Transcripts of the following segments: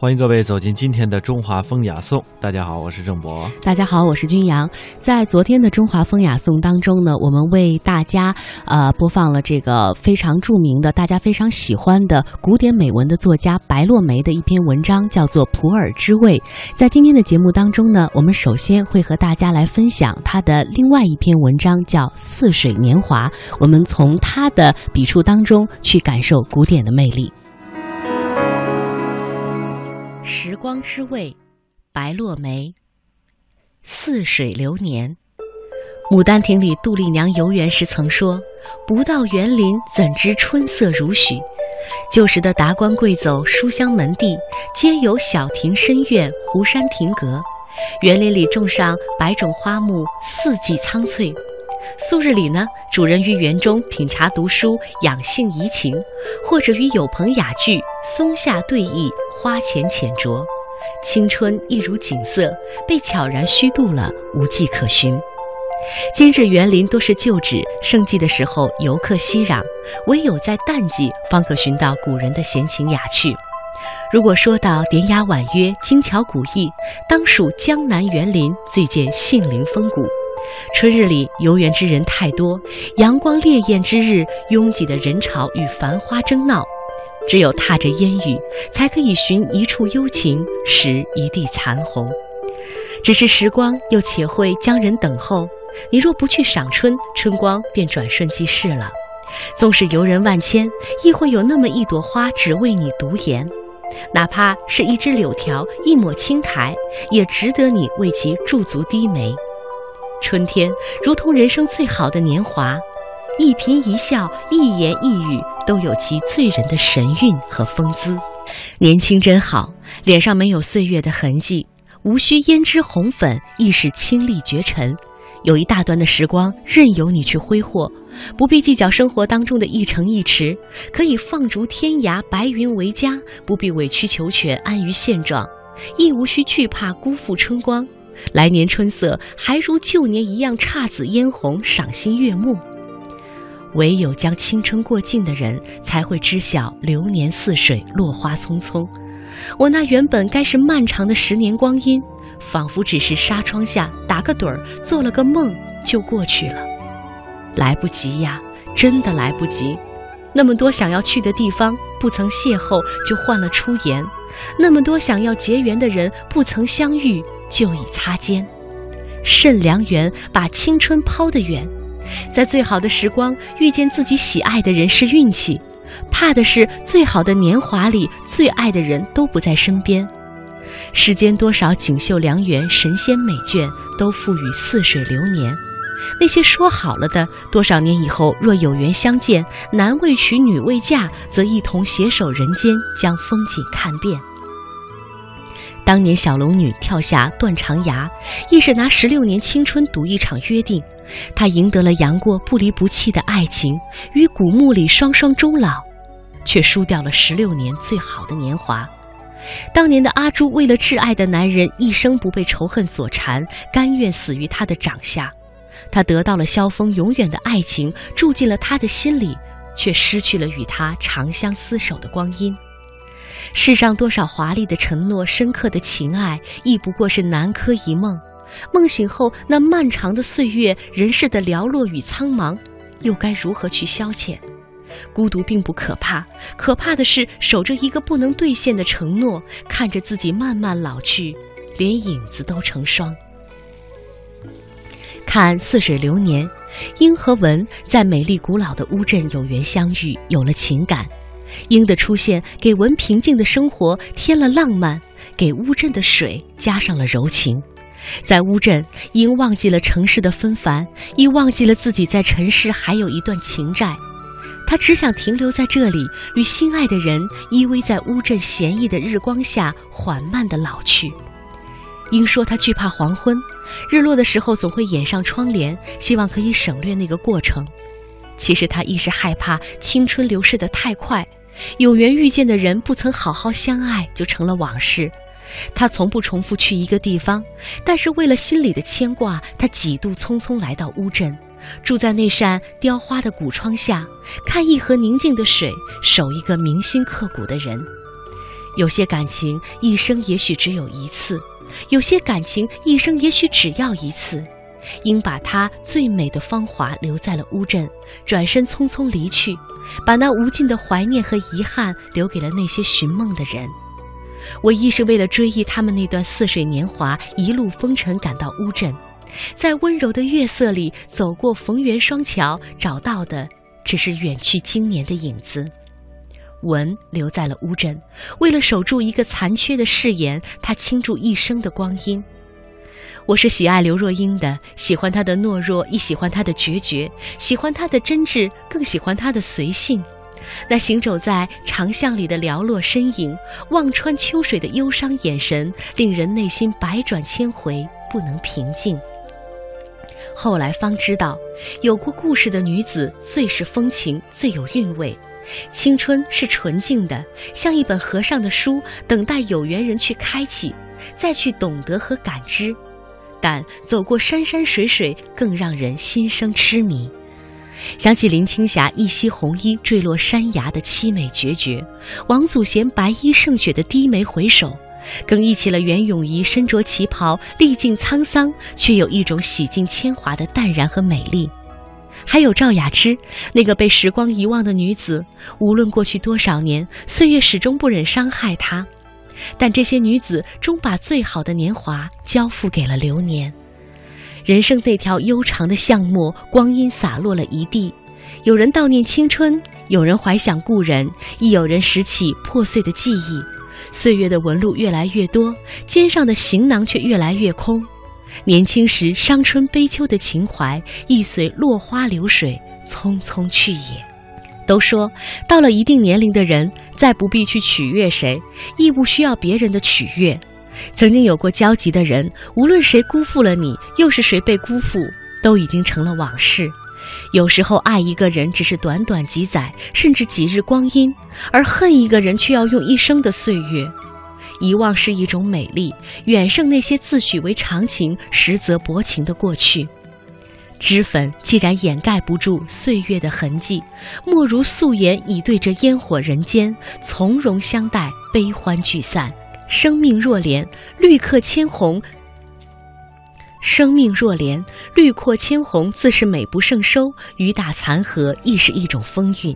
欢迎各位走进今天的中华风雅颂。大家好，我是郑博。大家好，我是君阳。在昨天的中华风雅颂当中呢，我们为大家呃播放了这个非常著名的、大家非常喜欢的古典美文的作家白落梅的一篇文章，叫做《普洱之味》。在今天的节目当中呢，我们首先会和大家来分享他的另外一篇文章，叫《似水年华》。我们从他的笔触当中去感受古典的魅力。时光之味，白落梅。似水流年，《牡丹亭》里杜丽娘游园时曾说：“不到园林，怎知春色如许？”旧时的达官贵走、书香门第，皆有小亭深院、湖山亭阁，园林里种上百种花木，四季苍翠。素日里呢，主人于园中品茶读书，养性怡情；或者与友朋雅聚，松下对弈，花前浅酌。青春一如锦瑟，被悄然虚度了，无迹可寻。今日园林多是旧址，盛季的时候游客熙攘，唯有在淡季方可寻到古人的闲情雅趣。如果说到典雅婉约、精巧古意，当属江南园林最见杏林风骨。春日里游园之人太多，阳光烈焰之日，拥挤的人潮与繁花争闹，只有踏着烟雨，才可以寻一处幽情，拾一地残红。只是时光又且会将人等候，你若不去赏春，春光便转瞬即逝了。纵使游人万千，亦会有那么一朵花只为你独颜，哪怕是一枝柳条、一抹青苔，也值得你为其驻足低眉。春天如同人生最好的年华，一颦一笑、一言一语都有其醉人的神韵和风姿。年轻真好，脸上没有岁月的痕迹，无需胭脂红粉，亦是清丽绝尘。有一大段的时光任由你去挥霍，不必计较生活当中的一城一池，可以放逐天涯，白云为家，不必委曲求全，安于现状，亦无需惧怕辜负春光。来年春色还如旧年一样姹紫嫣红，赏心悦目。唯有将青春过尽的人，才会知晓流年似水，落花匆匆。我那原本该是漫长的十年光阴，仿佛只是纱窗下打个盹儿，做了个梦就过去了。来不及呀，真的来不及。那么多想要去的地方，不曾邂逅就换了出言；那么多想要结缘的人，不曾相遇。就已擦肩，慎良缘，把青春抛得远。在最好的时光遇见自己喜爱的人是运气，怕的是最好的年华里最爱的人都不在身边。世间多少锦绣良缘、神仙美眷，都付与似水流年。那些说好了的，多少年以后若有缘相见，男未娶，女未嫁，则一同携手人间，将风景看遍。当年小龙女跳下断肠崖，亦是拿十六年青春赌一场约定。她赢得了杨过不离不弃的爱情，与古墓里双双终老，却输掉了十六年最好的年华。当年的阿朱为了挚爱的男人，一生不被仇恨所缠，甘愿死于他的掌下。她得到了萧峰永远的爱情，住进了他的心里，却失去了与他长相厮守的光阴。世上多少华丽的承诺，深刻的情爱，亦不过是南柯一梦。梦醒后，那漫长的岁月，人世的寥落与苍茫，又该如何去消遣？孤独并不可怕，可怕的是守着一个不能兑现的承诺，看着自己慢慢老去，连影子都成霜。看似水流年，英和文在美丽古老的乌镇有缘相遇，有了情感。鹰的出现给文平静的生活添了浪漫，给乌镇的水加上了柔情。在乌镇，鹰忘记了城市的纷繁，亦忘记了自己在尘世还有一段情债。他只想停留在这里，与心爱的人依偎在乌镇闲逸的日光下，缓慢地老去。鹰说他惧怕黄昏，日落的时候总会掩上窗帘，希望可以省略那个过程。其实他一是害怕青春流逝得太快。有缘遇见的人不曾好好相爱，就成了往事。他从不重复去一个地方，但是为了心里的牵挂，他几度匆匆来到乌镇，住在那扇雕花的古窗下，看一河宁静的水，守一个铭心刻骨的人。有些感情一生也许只有一次，有些感情一生也许只要一次。应把它最美的芳华留在了乌镇，转身匆匆离去，把那无尽的怀念和遗憾留给了那些寻梦的人。我亦是为了追忆他们那段似水年华，一路风尘赶到乌镇，在温柔的月色里走过逢源双桥，找到的只是远去经年的影子。文留在了乌镇，为了守住一个残缺的誓言，他倾注一生的光阴。我是喜爱刘若英的，喜欢她的懦弱，亦喜欢她的决绝；喜欢她的真挚，更喜欢她的随性。那行走在长巷里的寥落身影，望穿秋水的忧伤眼神，令人内心百转千回，不能平静。后来方知道，有过故事的女子最是风情，最有韵味。青春是纯净的，像一本合上的书，等待有缘人去开启，再去懂得和感知。但走过山山水水，更让人心生痴迷。想起林青霞一袭红衣坠落山崖的凄美决绝，王祖贤白衣胜雪的低眉回首，更忆起了袁咏仪身着旗袍历尽沧桑，却有一种洗尽铅华的淡然和美丽。还有赵雅芝，那个被时光遗忘的女子，无论过去多少年，岁月始终不忍伤害她。但这些女子终把最好的年华交付给了流年，人生那条悠长的巷陌，光阴洒落了一地。有人悼念青春，有人怀想故人，亦有人拾起破碎的记忆。岁月的纹路越来越多，肩上的行囊却越来越空。年轻时伤春悲秋的情怀，亦随落花流水匆匆去也。都说，到了一定年龄的人，再不必去取悦谁，亦不需要别人的取悦。曾经有过交集的人，无论谁辜负了你，又是谁被辜负，都已经成了往事。有时候，爱一个人只是短短几载，甚至几日光阴；而恨一个人，却要用一生的岁月。遗忘是一种美丽，远胜那些自诩为长情，实则薄情的过去。脂粉既然掩盖不住岁月的痕迹，莫如素颜以对着烟火人间，从容相待，悲欢聚散。生命若莲，绿客千红。生命若莲，绿阔千红，自是美不胜收。雨打残荷，亦是一种风韵。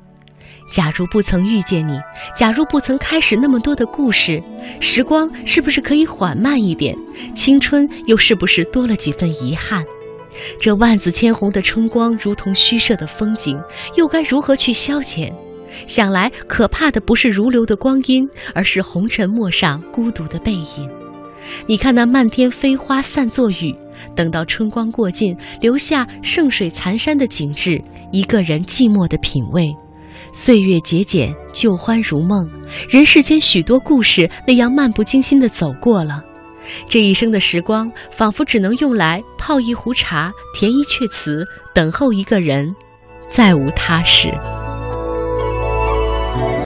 假如不曾遇见你，假如不曾开始那么多的故事，时光是不是可以缓慢一点？青春又是不是多了几分遗憾？这万紫千红的春光，如同虚设的风景，又该如何去消遣？想来，可怕的不是如流的光阴，而是红尘陌上孤独的背影。你看那漫天飞花散作雨，等到春光过尽，留下盛水残山的景致，一个人寂寞的品味。岁月节俭，旧欢如梦，人世间许多故事，那样漫不经心地走过了。这一生的时光，仿佛只能用来泡一壶茶，填一阙词，等候一个人，再无他事。